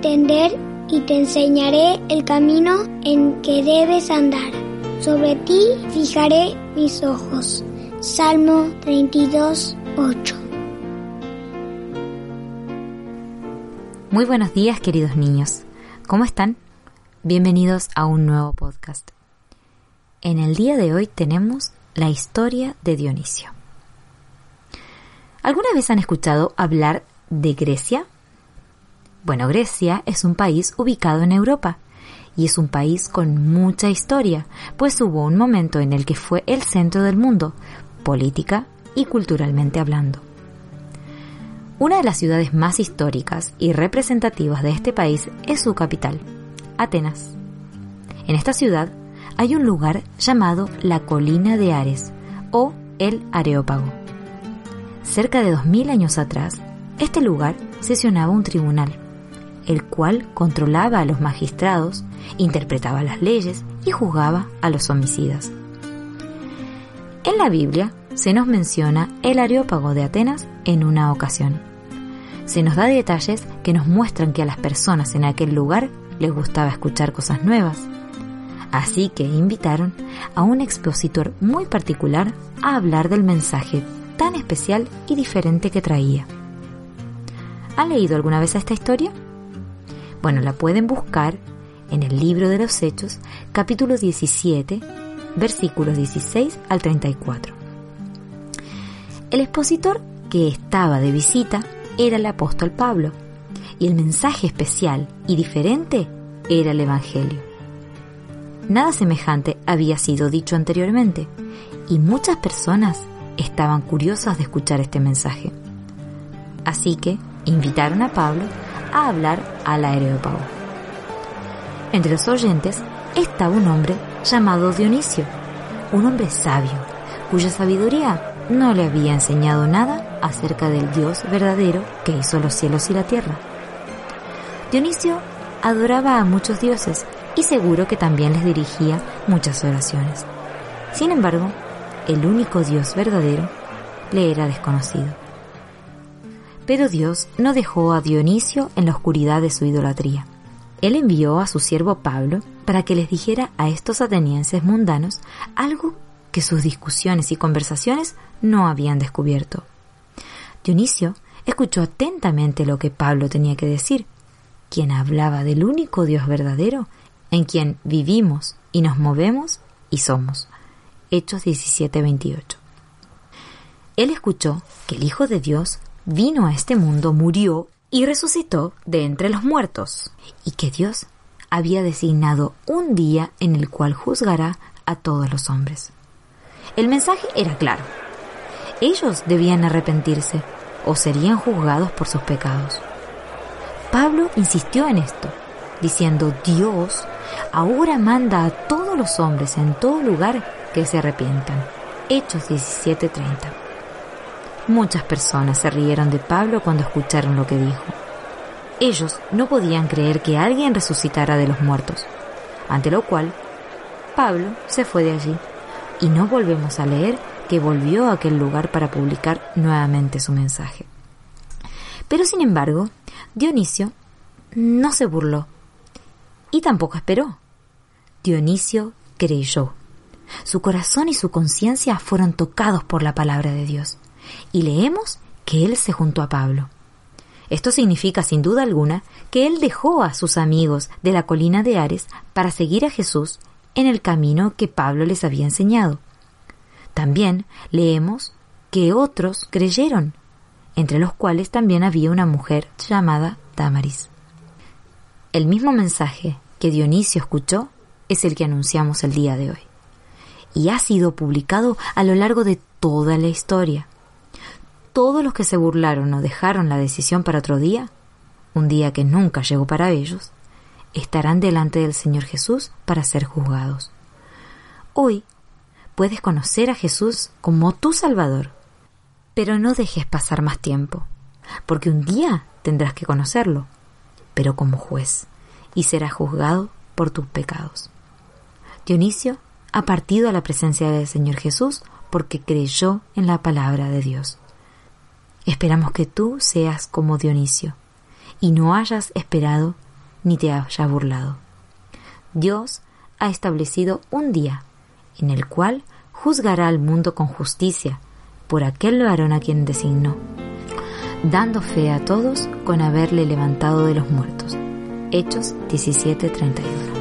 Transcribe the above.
entender y te enseñaré el camino en que debes andar. Sobre ti fijaré mis ojos. Salmo 32, 8. Muy buenos días queridos niños. ¿Cómo están? Bienvenidos a un nuevo podcast. En el día de hoy tenemos la historia de Dionisio. ¿Alguna vez han escuchado hablar de Grecia? Bueno, Grecia es un país ubicado en Europa y es un país con mucha historia, pues hubo un momento en el que fue el centro del mundo, política y culturalmente hablando. Una de las ciudades más históricas y representativas de este país es su capital, Atenas. En esta ciudad hay un lugar llamado la Colina de Ares o el Areópago. Cerca de 2000 años atrás, este lugar sesionaba un tribunal, el cual controlaba a los magistrados, interpretaba las leyes y juzgaba a los homicidas. En la Biblia se nos menciona el Areópago de Atenas en una ocasión. Se nos da detalles que nos muestran que a las personas en aquel lugar les gustaba escuchar cosas nuevas. Así que invitaron a un expositor muy particular a hablar del mensaje tan especial y diferente que traía. ¿Han leído alguna vez esta historia? Bueno, la pueden buscar en el libro de los Hechos, capítulo 17, versículos 16 al 34. El expositor que estaba de visita era el apóstol Pablo, y el mensaje especial y diferente era el Evangelio. Nada semejante había sido dicho anteriormente, y muchas personas estaban curiosos de escuchar este mensaje. Así que invitaron a Pablo a hablar al aerópago. Entre los oyentes estaba un hombre llamado Dionisio, un hombre sabio, cuya sabiduría no le había enseñado nada acerca del Dios verdadero que hizo los cielos y la tierra. Dionisio adoraba a muchos dioses y seguro que también les dirigía muchas oraciones. Sin embargo, el único Dios verdadero, le era desconocido. Pero Dios no dejó a Dionisio en la oscuridad de su idolatría. Él envió a su siervo Pablo para que les dijera a estos atenienses mundanos algo que sus discusiones y conversaciones no habían descubierto. Dionisio escuchó atentamente lo que Pablo tenía que decir, quien hablaba del único Dios verdadero en quien vivimos y nos movemos y somos. Hechos 17:28. Él escuchó que el Hijo de Dios vino a este mundo, murió y resucitó de entre los muertos, y que Dios había designado un día en el cual juzgará a todos los hombres. El mensaje era claro. Ellos debían arrepentirse o serían juzgados por sus pecados. Pablo insistió en esto, diciendo Dios ahora manda a todos los hombres en todo lugar que se arrepientan. Hechos 17:30. Muchas personas se rieron de Pablo cuando escucharon lo que dijo. Ellos no podían creer que alguien resucitara de los muertos, ante lo cual Pablo se fue de allí y no volvemos a leer que volvió a aquel lugar para publicar nuevamente su mensaje. Pero sin embargo, Dionisio no se burló y tampoco esperó. Dionisio creyó. Su corazón y su conciencia fueron tocados por la palabra de Dios. Y leemos que él se juntó a Pablo. Esto significa sin duda alguna que él dejó a sus amigos de la colina de Ares para seguir a Jesús en el camino que Pablo les había enseñado. También leemos que otros creyeron, entre los cuales también había una mujer llamada Damaris. El mismo mensaje que Dionisio escuchó es el que anunciamos el día de hoy y ha sido publicado a lo largo de toda la historia. Todos los que se burlaron o dejaron la decisión para otro día, un día que nunca llegó para ellos, estarán delante del Señor Jesús para ser juzgados. Hoy puedes conocer a Jesús como tu Salvador, pero no dejes pasar más tiempo, porque un día tendrás que conocerlo, pero como juez, y serás juzgado por tus pecados. Dionisio ha partido a la presencia del Señor Jesús porque creyó en la palabra de Dios. Esperamos que tú seas como Dionisio y no hayas esperado ni te haya burlado. Dios ha establecido un día en el cual juzgará al mundo con justicia por aquel varón a quien designó, dando fe a todos con haberle levantado de los muertos. Hechos 17:31